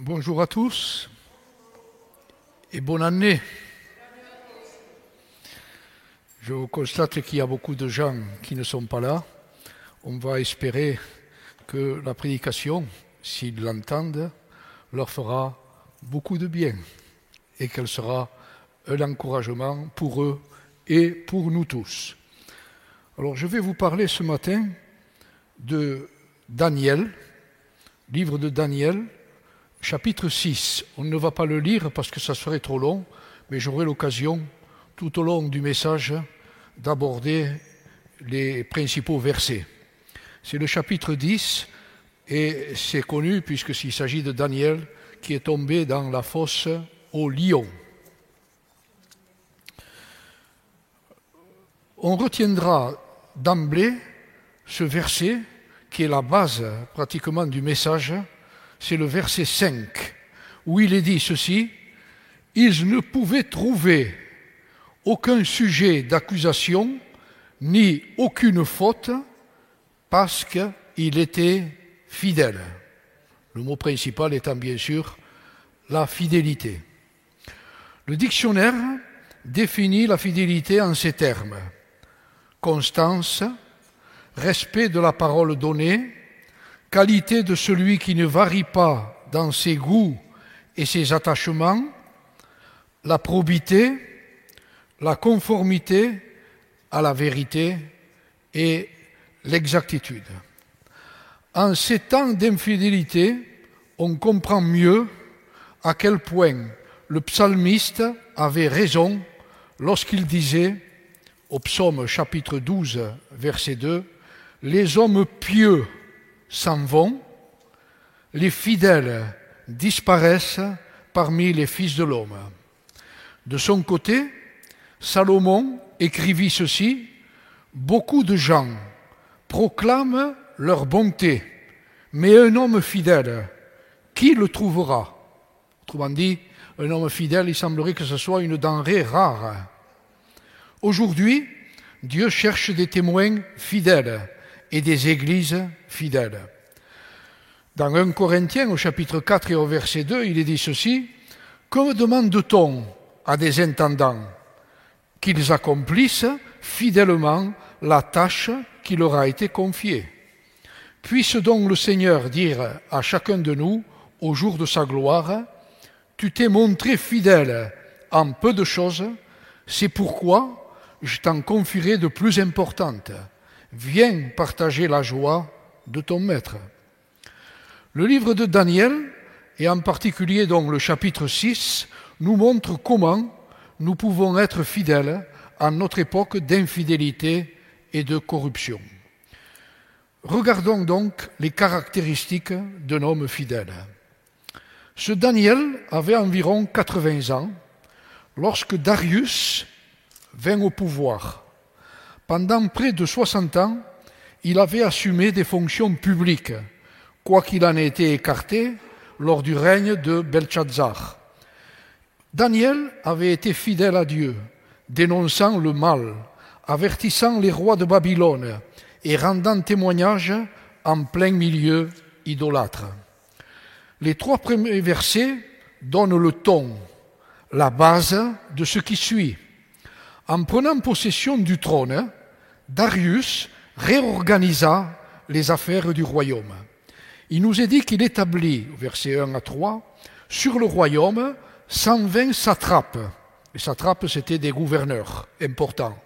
Bonjour à tous et bonne année. Je constate qu'il y a beaucoup de gens qui ne sont pas là. On va espérer que la prédication, s'ils l'entendent, leur fera beaucoup de bien et qu'elle sera un encouragement pour eux et pour nous tous. Alors je vais vous parler ce matin de Daniel, livre de Daniel, chapitre 6. On ne va pas le lire parce que ça serait trop long, mais j'aurai l'occasion tout au long du message d'aborder les principaux versets. C'est le chapitre 10 et c'est connu puisqu'il s'agit de Daniel qui est tombé dans la fosse au lion. On retiendra d'emblée ce verset qui est la base pratiquement du message, c'est le verset 5, où il est dit ceci, ils ne pouvaient trouver aucun sujet d'accusation ni aucune faute parce qu'il était fidèle. Le mot principal étant bien sûr la fidélité. Le dictionnaire définit la fidélité en ces termes. Constance, respect de la parole donnée, qualité de celui qui ne varie pas dans ses goûts et ses attachements, la probité, la conformité à la vérité et l'exactitude. En ces temps d'infidélité, on comprend mieux à quel point le psalmiste avait raison lorsqu'il disait au psaume chapitre 12, verset 2, les hommes pieux s'en vont, les fidèles disparaissent parmi les fils de l'homme. De son côté, Salomon écrivit ceci, Beaucoup de gens proclament leur bonté, mais un homme fidèle, qui le trouvera? Autrement dit, un homme fidèle, il semblerait que ce soit une denrée rare. Aujourd'hui, Dieu cherche des témoins fidèles et des églises fidèles. Dans 1 Corinthiens, au chapitre 4 et au verset 2, il est dit ceci Que demande-t-on à des intendants Qu'ils accomplissent fidèlement la tâche qui leur a été confiée? Puisse donc le Seigneur dire à chacun de nous, au jour de sa gloire, Tu t'es montré fidèle en peu de choses, c'est pourquoi je t'en confierai de plus importantes. Viens partager la joie de ton maître. Le livre de Daniel, et en particulier donc le chapitre 6, nous montre comment nous pouvons être fidèles à notre époque d'infidélité et de corruption. Regardons donc les caractéristiques d'un homme fidèle. Ce Daniel avait environ 80 ans lorsque Darius vint au pouvoir. Pendant près de 60 ans, il avait assumé des fonctions publiques, quoiqu'il en ait été écarté lors du règne de Belshazzar. Daniel avait été fidèle à Dieu, dénonçant le mal, avertissant les rois de Babylone et rendant témoignage en plein milieu idolâtre. Les trois premiers versets donnent le ton, la base de ce qui suit. En prenant possession du trône, Darius réorganisa les affaires du royaume. Il nous est dit qu'il établit, versets 1 à 3, sur le royaume 120 satrapes. Les satrapes, c'étaient des gouverneurs importants.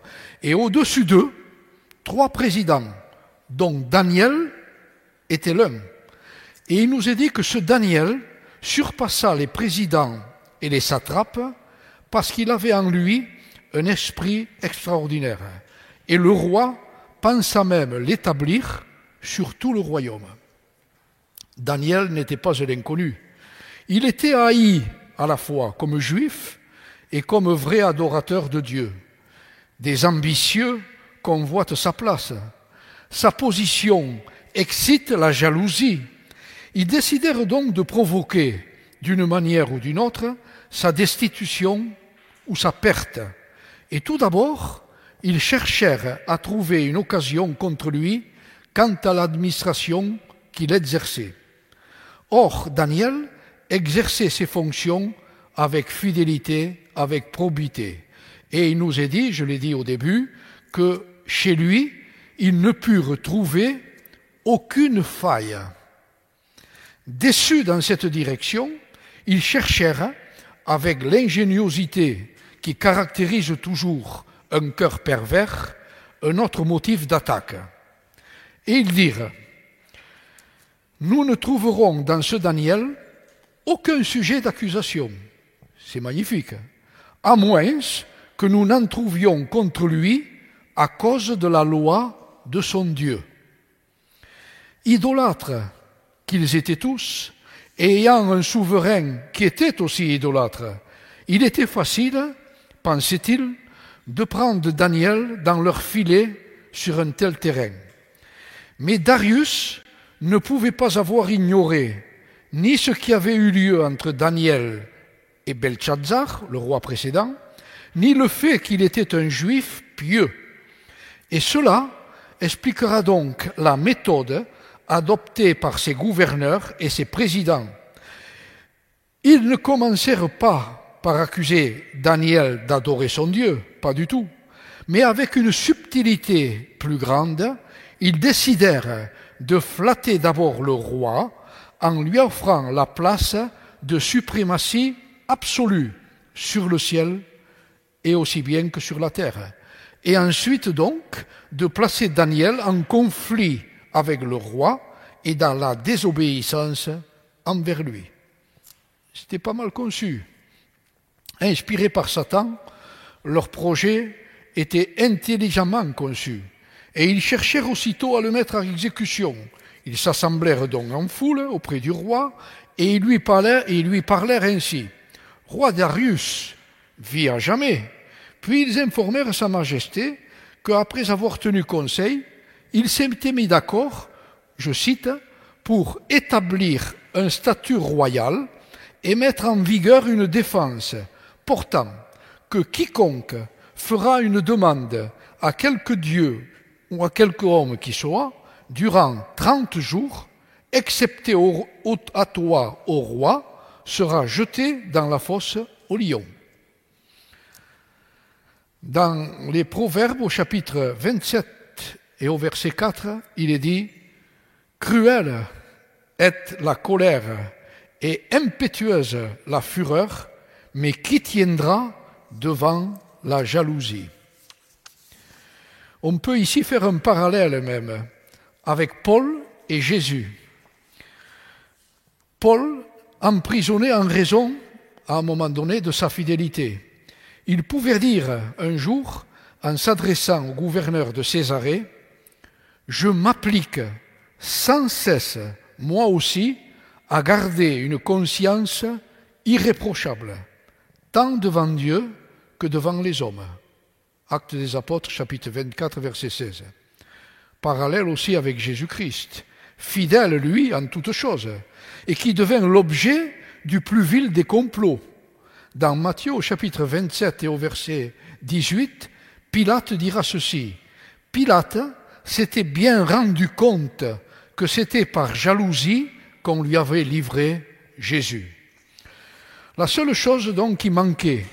Et au-dessus d'eux, trois présidents, dont Daniel était l'un. Et il nous est dit que ce Daniel surpassa les présidents et les satrapes parce qu'il avait en lui un esprit extraordinaire. Et le roi pensa même l'établir sur tout le royaume. Daniel n'était pas un inconnu. Il était haï à la fois comme juif et comme vrai adorateur de Dieu. Des ambitieux convoitent sa place. Sa position excite la jalousie. Ils décidèrent donc de provoquer, d'une manière ou d'une autre, sa destitution ou sa perte. Et tout d'abord, ils cherchèrent à trouver une occasion contre lui quant à l'administration qu'il exerçait. Or, Daniel exerçait ses fonctions avec fidélité, avec probité. Et il nous est dit, je l'ai dit au début, que chez lui, il ne put retrouver aucune faille. Déçus dans cette direction, ils cherchèrent, avec l'ingéniosité qui caractérise toujours un cœur pervers, un autre motif d'attaque. Et ils dirent, nous ne trouverons dans ce Daniel aucun sujet d'accusation. C'est magnifique. À moins que nous n'en trouvions contre lui à cause de la loi de son Dieu. Idolâtres qu'ils étaient tous, ayant un souverain qui était aussi idolâtre, il était facile, pensait-il, de prendre Daniel dans leur filet sur un tel terrain. Mais Darius ne pouvait pas avoir ignoré ni ce qui avait eu lieu entre Daniel et Belshazzar, le roi précédent, ni le fait qu'il était un juif pieux. Et cela expliquera donc la méthode adoptée par ses gouverneurs et ses présidents. Ils ne commencèrent pas par accuser Daniel d'adorer son Dieu, pas du tout, mais avec une subtilité plus grande, ils décidèrent de flatter d'abord le roi en lui offrant la place de suprématie absolue sur le ciel et aussi bien que sur la terre. Et ensuite donc de placer Daniel en conflit avec le roi et dans la désobéissance envers lui. C'était pas mal conçu. Inspiré par Satan, leur projet était intelligemment conçu. Et ils cherchèrent aussitôt à le mettre à exécution. Ils s'assemblèrent donc en foule auprès du roi et ils lui parlèrent, et ils lui parlèrent ainsi. Roi Darius, vit à jamais. Puis ils informèrent Sa Majesté qu'après avoir tenu conseil, il s'était mis d'accord, je cite, pour établir un statut royal et mettre en vigueur une défense portant que quiconque fera une demande à quelque dieu ou à quelque homme qui soit, durant trente jours, excepté à toi, au roi, sera jeté dans la fosse au lion. Dans les Proverbes au chapitre 27 et au verset 4, il est dit Cruelle est la colère et impétueuse la fureur, mais qui tiendra devant la jalousie On peut ici faire un parallèle même avec Paul et Jésus. Paul emprisonné en raison, à un moment donné, de sa fidélité. Il pouvait dire un jour, en s'adressant au gouverneur de Césarée, Je m'applique sans cesse, moi aussi, à garder une conscience irréprochable, tant devant Dieu que devant les hommes. Acte des Apôtres, chapitre 24, verset 16. Parallèle aussi avec Jésus-Christ, fidèle, lui, en toutes choses, et qui devint l'objet du plus vil des complots. Dans Matthieu au chapitre 27 et au verset 18, Pilate dira ceci. Pilate s'était bien rendu compte que c'était par jalousie qu'on lui avait livré Jésus. La seule chose donc qui manquait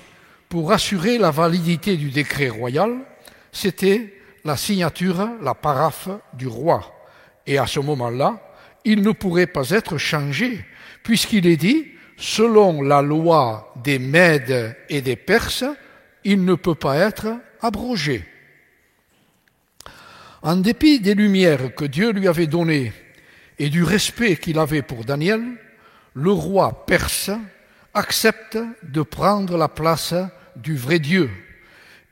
pour assurer la validité du décret royal, c'était la signature, la paraphe du roi. Et à ce moment-là, il ne pourrait pas être changé, puisqu'il est dit, selon la loi des Mèdes et des Perses, il ne peut pas être abrogé. En dépit des lumières que Dieu lui avait données et du respect qu'il avait pour Daniel, le roi perse accepte de prendre la place du vrai Dieu.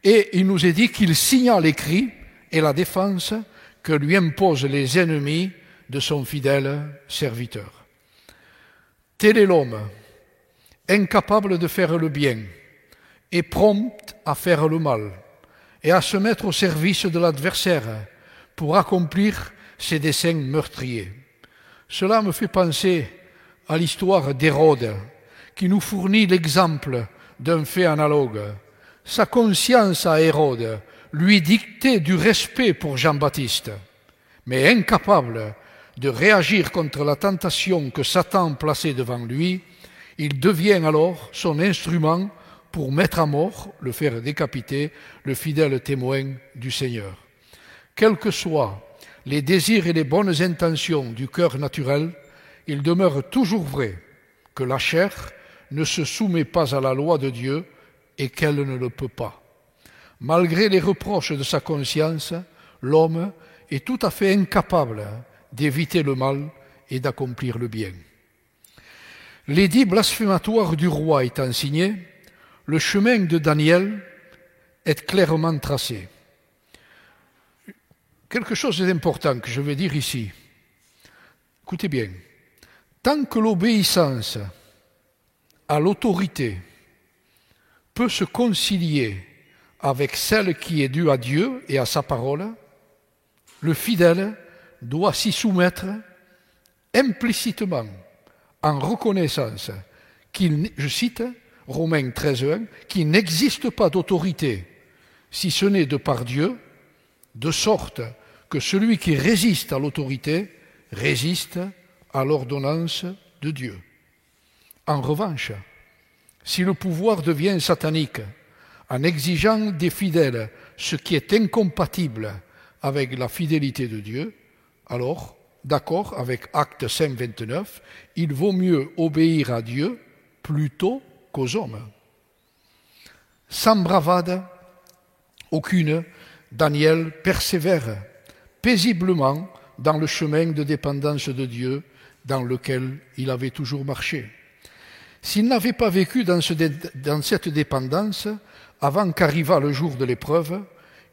Et il nous est dit qu'il signa l'écrit et la défense que lui imposent les ennemis de son fidèle serviteur. Tel est l'homme, incapable de faire le bien et prompt à faire le mal et à se mettre au service de l'adversaire pour accomplir ses desseins meurtriers. Cela me fait penser à l'histoire d'Hérode, qui nous fournit l'exemple d'un fait analogue. Sa conscience à Hérode lui dictait du respect pour Jean-Baptiste, mais incapable de réagir contre la tentation que Satan plaçait devant lui, Il devient alors son instrument pour mettre à mort, le faire décapiter, le fidèle témoin du Seigneur. Quels que soient les désirs et les bonnes intentions du cœur naturel, il demeure toujours vrai que la chair ne se soumet pas à la loi de Dieu et qu'elle ne le peut pas. Malgré les reproches de sa conscience, l'homme est tout à fait incapable d'éviter le mal et d'accomplir le bien. L'édit blasphématoire du roi étant signé, le chemin de Daniel est clairement tracé. Quelque chose d'important que je vais dire ici. Écoutez bien. Tant que l'obéissance à l'autorité peut se concilier avec celle qui est due à Dieu et à sa parole, le fidèle doit s'y soumettre implicitement en reconnaissance qu'il, je cite Romains 13.1, qu'il n'existe pas d'autorité si ce n'est de par Dieu, de sorte que celui qui résiste à l'autorité résiste à l'ordonnance de Dieu. En revanche, si le pouvoir devient satanique en exigeant des fidèles ce qui est incompatible avec la fidélité de Dieu, alors, d'accord avec Acte 5, 29, il vaut mieux obéir à Dieu plutôt qu'aux hommes. Sans bravade aucune, Daniel persévère paisiblement dans le chemin de dépendance de Dieu dans lequel il avait toujours marché. S'il n'avait pas vécu dans, cette dépendance, avant qu'arrivât le jour de l'épreuve,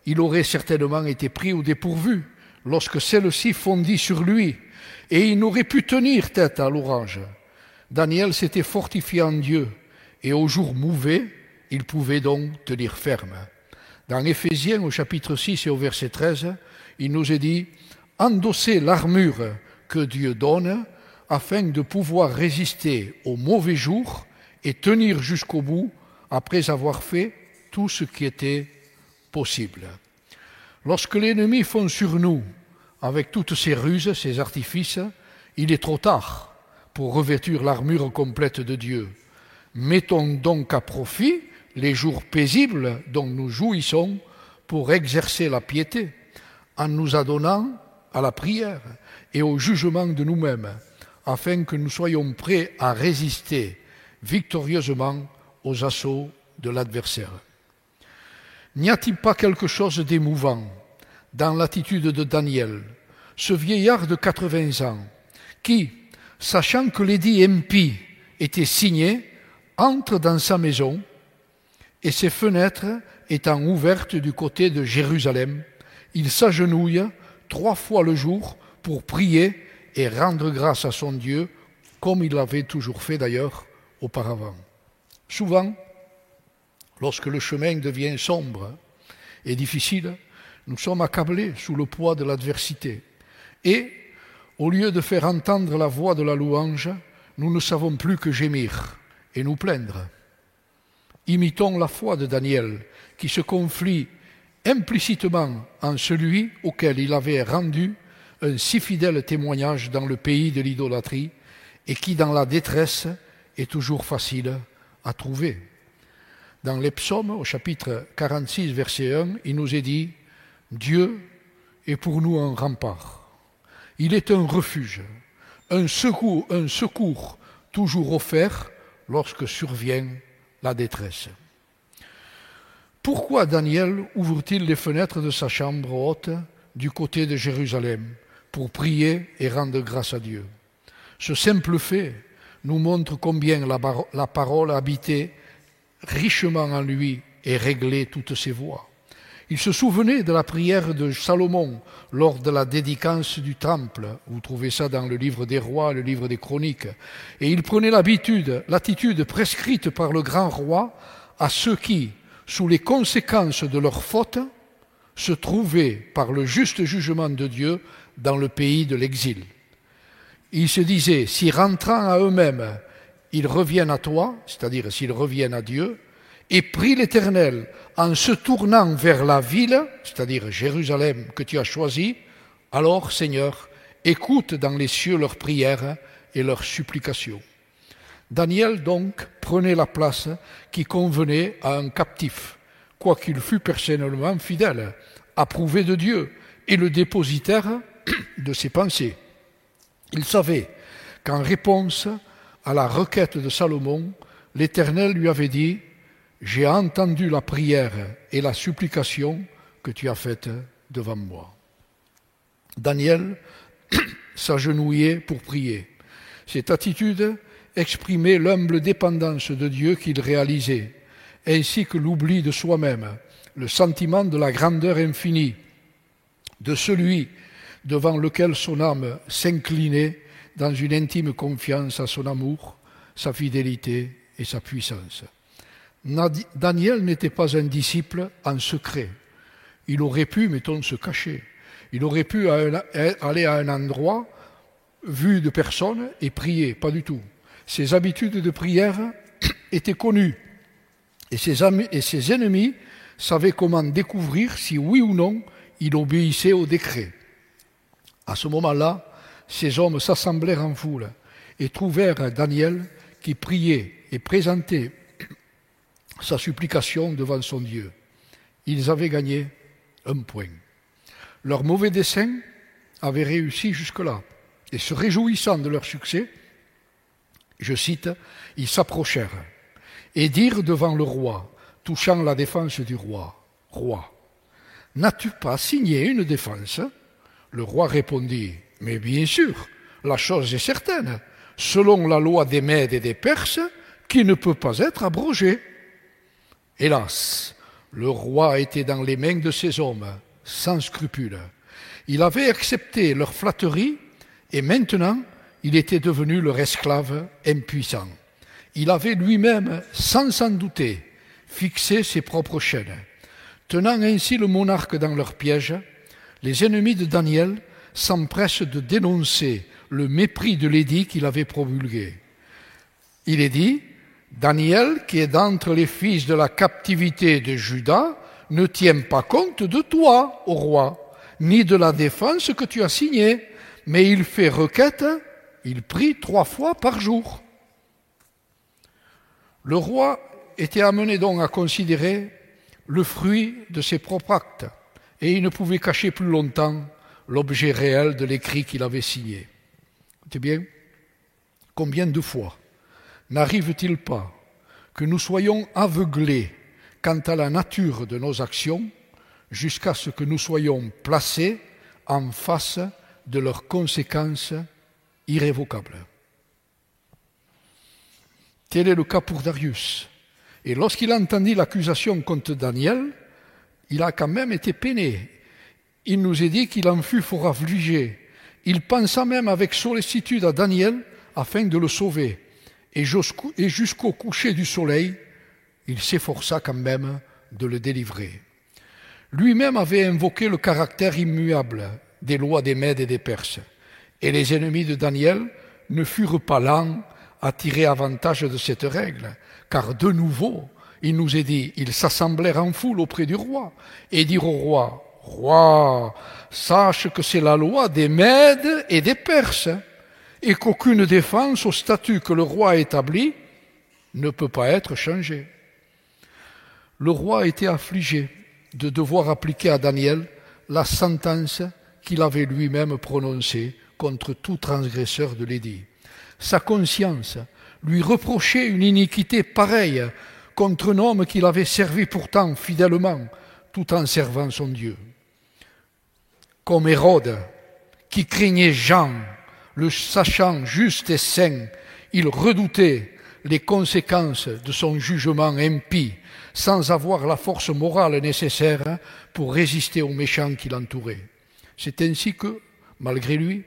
il aurait certainement été pris au dépourvu lorsque celle-ci fondit sur lui, et il n'aurait pu tenir tête à l'orage. Daniel s'était fortifié en Dieu, et au jour mouvé, il pouvait donc tenir ferme. Dans Éphésiens au chapitre 6 et au verset 13, il nous est dit Endossez l'armure que Dieu donne afin de pouvoir résister aux mauvais jours et tenir jusqu'au bout après avoir fait tout ce qui était possible. Lorsque l'ennemi fond sur nous avec toutes ses ruses, ses artifices, il est trop tard pour revêtir l'armure complète de Dieu. Mettons donc à profit les jours paisibles dont nous jouissons pour exercer la piété en nous adonnant à la prière et au jugement de nous-mêmes, afin que nous soyons prêts à résister victorieusement aux assauts de l'adversaire. N'y a-t-il pas quelque chose d'émouvant dans l'attitude de Daniel, ce vieillard de 80 ans, qui, sachant que l'édit MP était signé, entre dans sa maison et ses fenêtres étant ouvertes du côté de Jérusalem, il s'agenouille trois fois le jour pour prier et rendre grâce à son Dieu, comme il l'avait toujours fait d'ailleurs auparavant. Souvent, lorsque le chemin devient sombre et difficile, nous sommes accablés sous le poids de l'adversité. Et, au lieu de faire entendre la voix de la louange, nous ne savons plus que gémir et nous plaindre. Imitons la foi de Daniel, qui se conflit implicitement en celui auquel il avait rendu un si fidèle témoignage dans le pays de l'idolâtrie et qui, dans la détresse, est toujours facile à trouver. Dans les psaumes, au chapitre 46, verset 1, il nous est dit Dieu est pour nous un rempart. Il est un refuge, un secours, un secours toujours offert lorsque survient la détresse. Pourquoi Daniel ouvre-t-il les fenêtres de sa chambre haute du côté de Jérusalem? Pour prier et rendre grâce à Dieu Ce simple fait nous montre combien la, parole habitait richement en lui et réglait toutes ses voies. Il se souvenait de la prière de Salomon lors de la dédicace du temple. Vous trouvez ça dans le livre des rois, le livre des chroniques. Et il prenait l'habitude, l'attitude prescrite par le grand roi à ceux qui, sous les conséquences de leurs fautes, se trouvaient par le juste jugement de Dieu dans le pays de l'exil. Il se disait, si rentrant à eux-mêmes, ils reviennent à toi, c'est-à-dire s'ils reviennent à Dieu, et prie l'Éternel en se tournant vers la ville, c'est-à-dire Jérusalem que tu as choisie, alors Seigneur, écoute dans les cieux leurs prières et leurs supplications. Daniel donc prenait la place qui convenait à un captif, quoiqu'il fût personnellement fidèle, approuvé de Dieu et le dépositaire de ses pensées. Il savait qu'en réponse à la requête de Salomon, l'Éternel lui avait dit, J'ai entendu la prière et la supplication que tu as faites devant moi. Daniel s'agenouillait pour prier. Cette attitude exprimait l'humble dépendance de Dieu qu'il réalisait, ainsi que l'oubli de soi-même, le sentiment de la grandeur infinie, de celui devant lequel son âme s'inclinait dans une intime confiance à son amour, sa fidélité et sa puissance. Daniel n'était pas un disciple en secret. Il aurait pu, mettons, se cacher. Il aurait pu aller à un endroit vu de personne et prier. Pas du tout. Ses habitudes de prière étaient connues. Et ses, amis, et ses ennemis savaient comment découvrir si oui ou non il obéissait au décret. À ce moment-là, ces hommes s'assemblèrent en foule et trouvèrent Daniel qui priait et présentait sa supplication devant son Dieu. Ils avaient gagné un point. Leur mauvais dessein avait réussi jusque-là. Et se réjouissant de leur succès, je cite, ils s'approchèrent et dirent devant le roi, touchant la défense du roi, Roi, n'as-tu pas signé une défense? Le roi répondit, Mais bien sûr, la chose est certaine, selon la loi des Mèdes et des Perses, qui ne peut pas être abrogée. Hélas, le roi était dans les mains de ces hommes, sans scrupule. Il avait accepté leur flatterie et maintenant il était devenu leur esclave impuissant. Il avait lui-même, sans s'en douter, fixé ses propres chaînes. Tenant ainsi le monarque dans leur piège, les ennemis de Daniel s'empressent de dénoncer le mépris de l'édit qu'il avait promulgué. Il est dit, Daniel, qui est d'entre les fils de la captivité de Juda, ne tient pas compte de toi, ô roi, ni de la défense que tu as signée, mais il fait requête, il prie trois fois par jour. Le roi était amené donc à considérer le fruit de ses propres actes, et il ne pouvait cacher plus longtemps l'objet réel de l'écrit qu'il avait signé. C'est bien Combien de fois n'arrive-t-il pas que nous soyons aveuglés quant à la nature de nos actions jusqu'à ce que nous soyons placés en face de leurs conséquences irrévocables? Tel est le cas pour Darius. Et lorsqu'il entendit l'accusation contre Daniel, il a quand même été peiné. Il nous est dit qu'il en fut fort affligé. Il pensa même avec sollicitude à Daniel afin de le sauver. Et jusqu'au coucher du soleil, il s'efforça quand même de le délivrer. Lui-même avait invoqué le caractère immuable des lois des Mèdes et des Perses, et les ennemis de Daniel ne furent pas lents à tirer avantage de cette règle, car de nouveau, il nous est dit, ils s'assemblèrent en foule auprès du roi et dirent au roi, Roi, sache que c'est la loi des Mèdes et des Perses, et qu'aucune défense au statut que le roi a établi ne peut pas être changée. Le roi était affligé de devoir appliquer à Daniel la sentence qu'il avait lui-même prononcée contre tout transgresseur de l'édit. Sa conscience lui reprochait une iniquité pareille contre un homme qu'il avait servi pourtant fidèlement, tout en servant son Dieu. Comme Hérode, qui craignait Jean, le sachant juste et saint, il redoutait les conséquences de son jugement impie sans avoir la force morale nécessaire pour résister aux méchants qui l'entouraient. C'est ainsi que, malgré lui,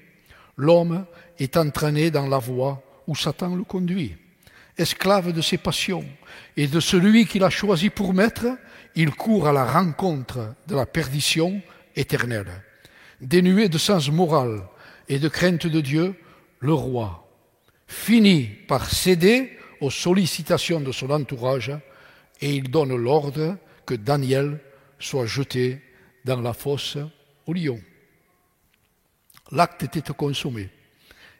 l'homme est entraîné dans la voie où Satan le conduit. Esclave de ses passions et de celui qu'il a choisi pour maître, il court à la rencontre de la perdition éternelle. Dénué de sens moral et de crainte de Dieu, le roi finit par céder aux sollicitations de son entourage et il donne l'ordre que Daniel soit jeté dans la fosse au lion. L'acte était consommé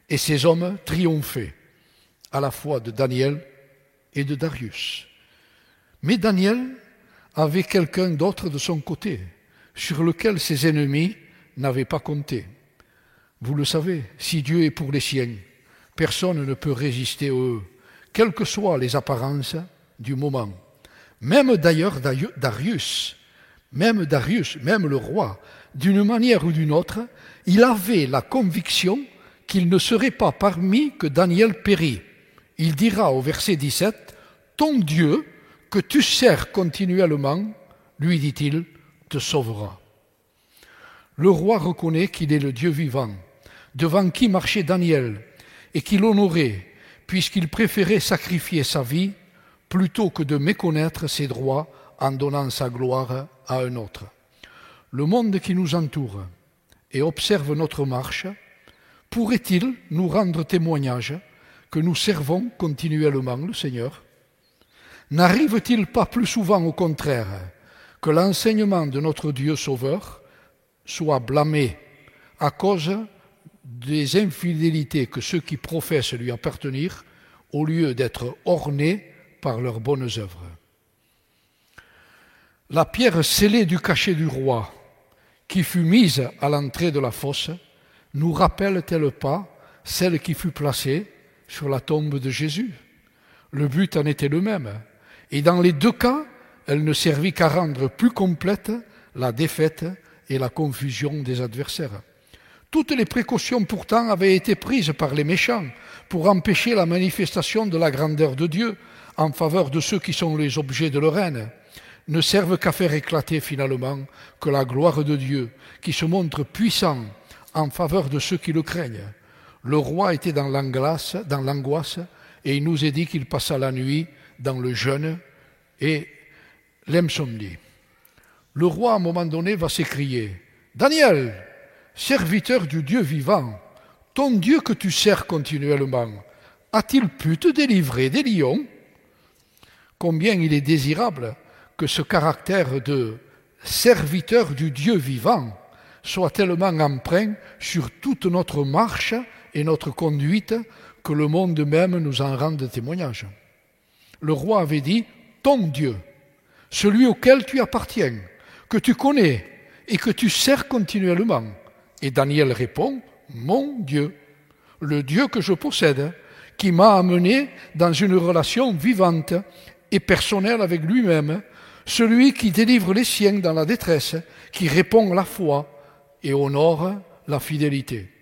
et ces hommes triomphaient. À la fois de Daniel et de Darius. Mais Daniel avait quelqu'un d'autre de son côté, sur lequel ses ennemis n'avaient pas compté. Vous le savez, si Dieu est pour les siens, personne ne peut résister eux, quelles que soient les apparences du moment. Même d'ailleurs Darius, même Darius, même le roi, d'une manière ou d'une autre, il avait la conviction qu'il ne serait pas parmi que Daniel périt. Il dira au verset 17, Ton Dieu, que tu sers continuellement, lui dit-il, te sauvera. Le roi reconnaît qu'il est le Dieu vivant, devant qui marchait Daniel, et qu'il honorait, puisqu'il préférait sacrifier sa vie plutôt que de méconnaître ses droits en donnant sa gloire à un autre. Le monde qui nous entoure et observe notre marche pourrait-il nous rendre témoignage que nous servons continuellement le Seigneur. N'arrive-t-il pas plus souvent au contraire que l'enseignement de notre Dieu Sauveur soit blâmé à cause des infidélités que ceux qui professent lui appartenir, au lieu d'être ornés par leurs bonnes œuvres? La pierre scellée du cachet du roi, qui fut mise à l'entrée de la fosse, nous rappelle-t-elle pas celle qui fut placée sur la tombe de Jésus Le but en était le même. Et dans les deux cas, elle ne servit qu'à rendre plus complète la défaite et la confusion des adversaires. Toutes les précautions pourtant avaient été prises par les méchants pour empêcher la manifestation de la grandeur de Dieu en faveur de ceux qui sont les objets de leur haine, ne servent qu'à faire éclater finalement que la gloire de Dieu, qui se montre puissant en faveur de ceux qui le craignent. Le roi était dans l'angoisse, dans l'angoisse, et il nous est dit qu'il passa la nuit dans le jeûne et l'insomnie. Le roi, à un moment donné, va s'écrier Daniel, serviteur du Dieu vivant, ton Dieu que tu sers continuellement, a-t-il pu te délivrer des lions? Combien il est désirable que ce caractère de serviteur du Dieu vivant soit tellement emprunt sur toute notre marche et notre conduite que le monde même nous en rende témoignage. Le roi avait dit, ton Dieu, celui auquel tu appartiens, que tu connais et que tu sers continuellement. Et Daniel répond, mon Dieu, le Dieu que je possède, qui m'a amené dans une relation vivante et personnelle avec lui-même, celui qui délivre les siens dans la détresse, qui répond à la foi et honore la fidélité.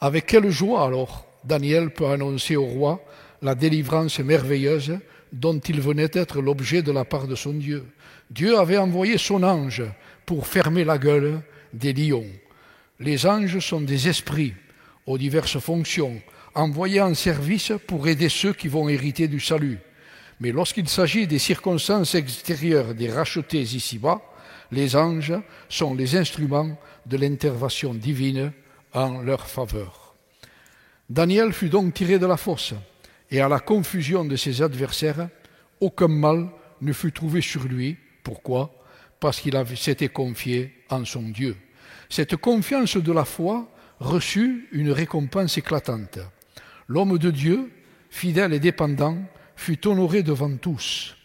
Avec quelle joie alors Daniel peut annoncer au roi la délivrance merveilleuse dont il venait être l'objet de la part de son Dieu. Dieu avait envoyé son ange pour fermer la gueule des lions. Les anges sont des esprits aux diverses fonctions, envoyés en service pour aider ceux qui vont hériter du salut. Mais lorsqu'il s'agit des circonstances extérieures des rachetés ici-bas, les anges sont les instruments de l'intervention divine en leur faveur. Daniel fut donc tiré de la fosse, et à la confusion de ses adversaires, aucun mal ne fut trouvé sur lui. Pourquoi? Parce qu'il s'était confié en son Dieu. Cette confiance de la foi reçut une récompense éclatante. L'homme de Dieu, fidèle et dépendant, fut honoré devant tous.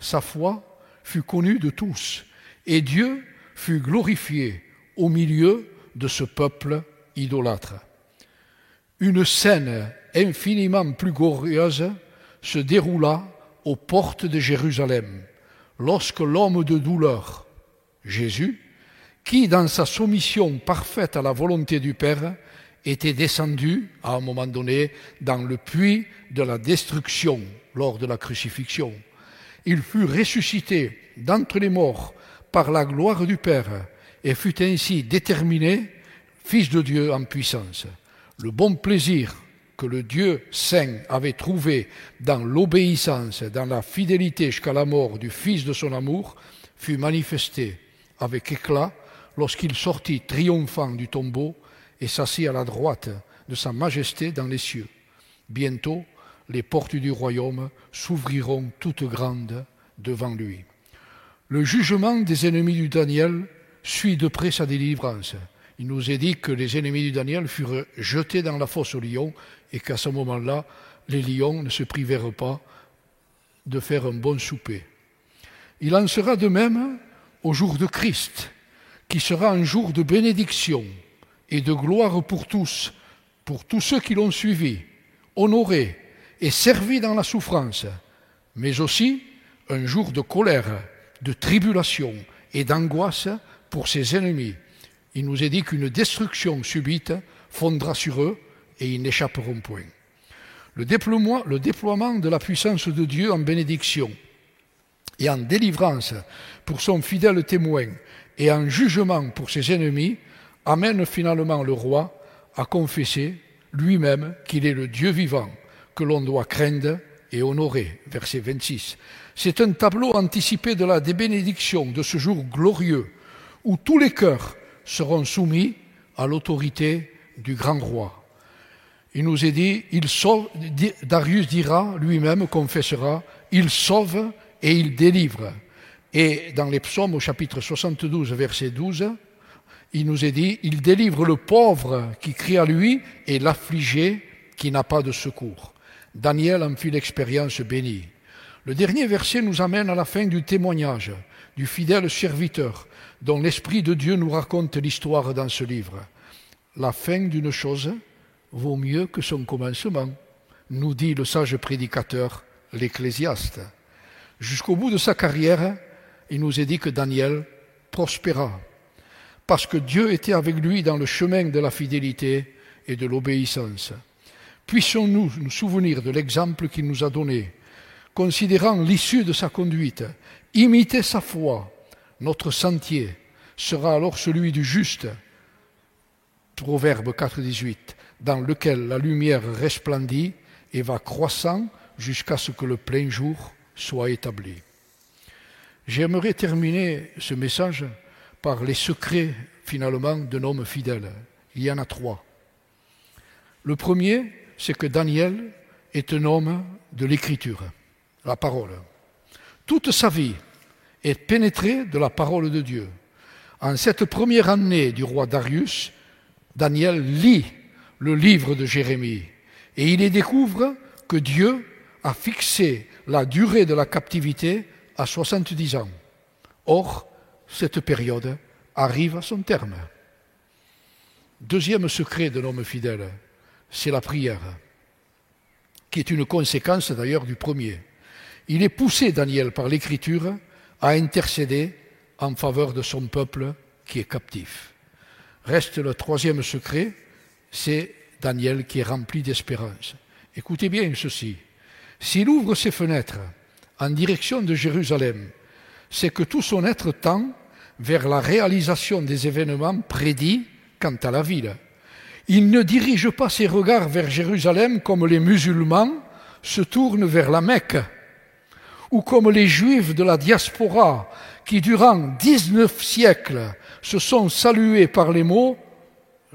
Sa foi fut connue de tous, et Dieu fut glorifié au milieu de ce peuple idolâtre. Une scène infiniment plus glorieuse se déroula aux portes de Jérusalem, lorsque l'homme de douleur, Jésus, qui, dans sa soumission parfaite à la volonté du Père, était descendu, à un moment donné, dans le puits de la destruction lors de la crucifixion. Il fut ressuscité d'entre les morts par la gloire du Père et fut ainsi déterminé Fils de Dieu en puissance. Le bon plaisir que le Dieu saint avait trouvé dans l'obéissance, dans la fidélité jusqu'à la mort du Fils de son amour, fut manifesté avec éclat lorsqu'il sortit triomphant du tombeau et s'assit à la droite de sa majesté dans les cieux. Bientôt, les portes du royaume s'ouvriront toutes grandes devant lui. Le jugement des ennemis du Daniel suit de près sa délivrance. Il nous est dit que les ennemis du Daniel furent jetés dans la fosse au lion et qu'à ce moment-là, les lions ne se privèrent pas de faire un bon souper. Il en sera de même au jour de Christ, qui sera un jour de bénédiction et de gloire pour tous, pour tous ceux qui l'ont suivi, honoré et servi dans la souffrance, mais aussi un jour de colère, de tribulation et d'angoisse pour ses ennemis. Il nous est dit qu'une destruction subite fondra sur eux et ils n'échapperont point. Le déploiement, de la puissance de Dieu en bénédiction et en délivrance pour son fidèle témoin et en jugement pour ses ennemis amène finalement le roi à confesser lui-même qu'il est le Dieu vivant que l'on doit craindre et honorer. Verset 26. C'est un tableau anticipé de la bénédiction de ce jour glorieux où tous les cœurs seront soumis à l'autorité du grand roi. Il nous est dit, il Darius dira lui-même, confessera, il sauve et il délivre. Et dans les psaumes au chapitre 72, verset 12, il nous est dit, il délivre le pauvre qui crie à lui et l'affligé qui n'a pas de secours. Daniel en fit l'expérience bénie. Le dernier verset nous amène à la fin du témoignage du fidèle serviteur dont l'Esprit de Dieu nous raconte l'histoire dans ce livre. La fin d'une chose vaut mieux que son commencement, nous dit le sage prédicateur, l'Ecclésiaste. Jusqu'au bout de sa carrière, il nous est dit que Daniel prospéra, parce que Dieu était avec lui dans le chemin de la fidélité et de l'obéissance. Puissions-nous nous souvenir de l'exemple qu'il nous a donné, considérant l'issue de sa conduite, imiter sa foi, notre sentier sera alors celui du juste. Proverbe 4.18, dans lequel la lumière resplendit et va croissant jusqu'à ce que le plein jour soit établi. J'aimerais terminer ce message par les secrets finalement d'un homme fidèle. Il y en a trois. Le premier, c'est que Daniel est un homme de l'écriture, la parole. Toute sa vie est pénétrée de la parole de Dieu. En cette première année du roi Darius, Daniel lit le livre de Jérémie et il y découvre que Dieu a fixé la durée de la captivité à 70 ans. Or, cette période arrive à son terme. Deuxième secret de l'homme fidèle, c'est la prière, qui est une conséquence d'ailleurs du premier. Il est poussé, Daniel, par l'Écriture, à intercéder en faveur de son peuple qui est captif. Reste le troisième secret, c'est Daniel qui est rempli d'espérance. Écoutez bien ceci. S'il ouvre ses fenêtres en direction de Jérusalem, c'est que tout son être tend vers la réalisation des événements prédits quant à la ville. Il ne dirige pas ses regards vers Jérusalem comme les musulmans se tournent vers la Mecque, ou comme les juifs de la diaspora qui, durant 19 siècles, se sont salués par les mots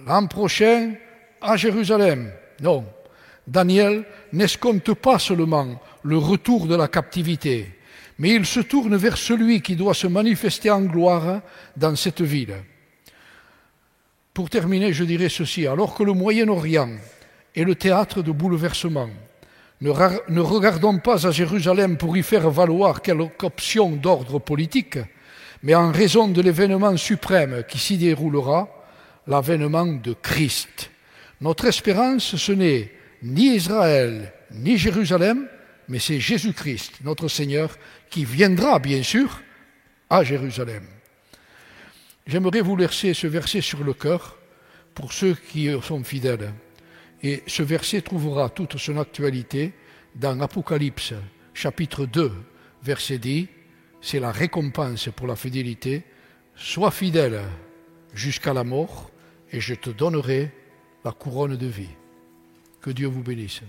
l'an prochain à Jérusalem. Non, Daniel n'escompte pas seulement le retour de la captivité, mais il se tourne vers celui qui doit se manifester en gloire dans cette ville. Pour terminer, je dirais ceci, alors que le Moyen-Orient est le théâtre de bouleversements, ne, regardons pas à Jérusalem pour y faire valoir quelque option d'ordre politique, mais en raison de l'événement suprême qui s'y déroulera, l'avènement de Christ. Notre espérance, ce n'est ni Israël, ni Jérusalem, mais c'est Jésus-Christ, notre Seigneur, qui viendra, bien sûr, à Jérusalem. J'aimerais vous laisser ce verset sur le cœur pour ceux qui sont fidèles. Et ce verset trouvera toute son actualité dans Apocalypse, chapitre 2, verset 10. C'est la récompense pour la fidélité. Sois fidèle jusqu'à la mort, et je te donnerai la couronne de vie. Que Dieu vous bénisse.